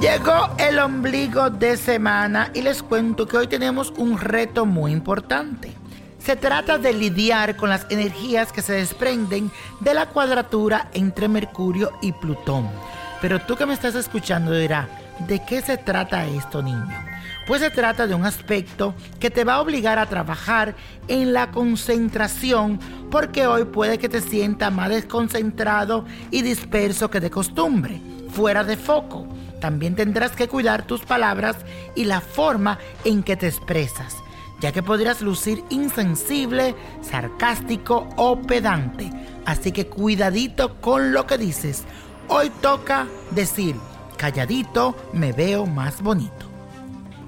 Llegó el ombligo de semana y les cuento que hoy tenemos un reto muy importante. Se trata de lidiar con las energías que se desprenden de la cuadratura entre Mercurio y Plutón. Pero tú que me estás escuchando dirás, ¿de qué se trata esto, niño? Pues se trata de un aspecto que te va a obligar a trabajar en la concentración porque hoy puede que te sientas más desconcentrado y disperso que de costumbre, fuera de foco. También tendrás que cuidar tus palabras y la forma en que te expresas, ya que podrías lucir insensible, sarcástico o pedante. Así que cuidadito con lo que dices. Hoy toca decir, calladito me veo más bonito.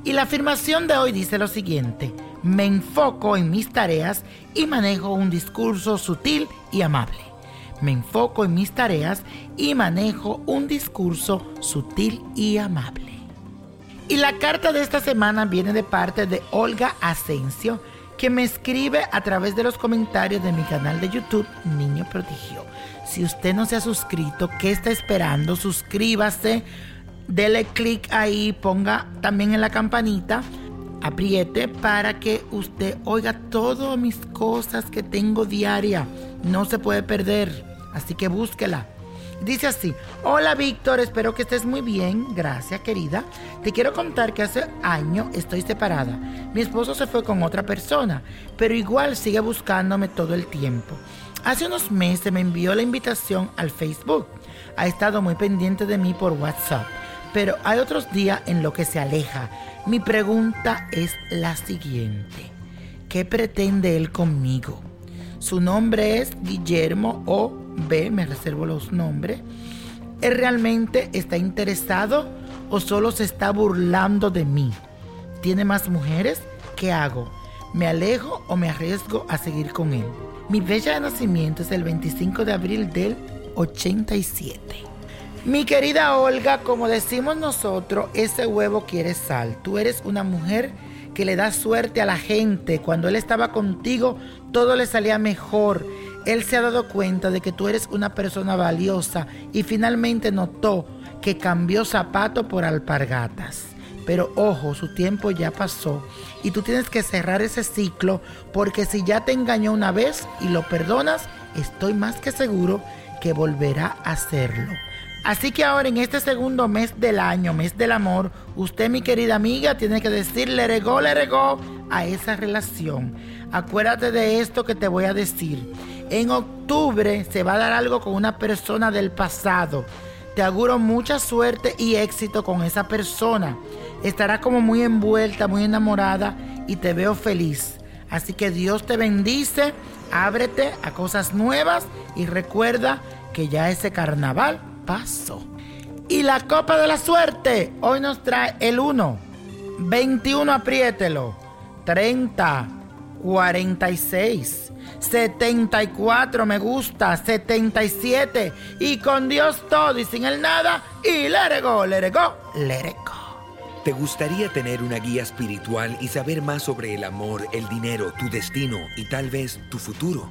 Y la afirmación de hoy dice lo siguiente, me enfoco en mis tareas y manejo un discurso sutil y amable. Me enfoco en mis tareas y manejo un discurso sutil y amable. Y la carta de esta semana viene de parte de Olga Asensio, que me escribe a través de los comentarios de mi canal de YouTube Niño Prodigio. Si usted no se ha suscrito, ¿qué está esperando? Suscríbase dele clic ahí, ponga también en la campanita, apriete para que usted oiga todas mis cosas que tengo diaria. No se puede perder, así que búsquela. Dice así, hola Víctor, espero que estés muy bien, gracias querida. Te quiero contar que hace año estoy separada. Mi esposo se fue con otra persona, pero igual sigue buscándome todo el tiempo. Hace unos meses me envió la invitación al Facebook. Ha estado muy pendiente de mí por WhatsApp pero hay otros días en los que se aleja. Mi pregunta es la siguiente. ¿Qué pretende él conmigo? Su nombre es Guillermo o B, me reservo los nombres. ¿Él realmente está interesado o solo se está burlando de mí? ¿Tiene más mujeres? ¿Qué hago? ¿Me alejo o me arriesgo a seguir con él? Mi fecha de nacimiento es el 25 de abril del 87. Mi querida Olga, como decimos nosotros, ese huevo quiere sal. Tú eres una mujer que le da suerte a la gente. Cuando él estaba contigo, todo le salía mejor. Él se ha dado cuenta de que tú eres una persona valiosa y finalmente notó que cambió zapato por alpargatas. Pero ojo, su tiempo ya pasó y tú tienes que cerrar ese ciclo porque si ya te engañó una vez y lo perdonas, estoy más que seguro que volverá a hacerlo. Así que ahora en este segundo mes del año, mes del amor, usted mi querida amiga tiene que decir le regó, le regó a esa relación. Acuérdate de esto que te voy a decir. En octubre se va a dar algo con una persona del pasado. Te auguro mucha suerte y éxito con esa persona. Estará como muy envuelta, muy enamorada y te veo feliz. Así que Dios te bendice, ábrete a cosas nuevas y recuerda que ya ese carnaval paso. Y la copa de la suerte hoy nos trae el 1, 21, apriételo, 30, 46, 74, me gusta, 77, y con Dios todo y sin el nada, y le go, le go, le go. ¿Te gustaría tener una guía espiritual y saber más sobre el amor, el dinero, tu destino y tal vez tu futuro?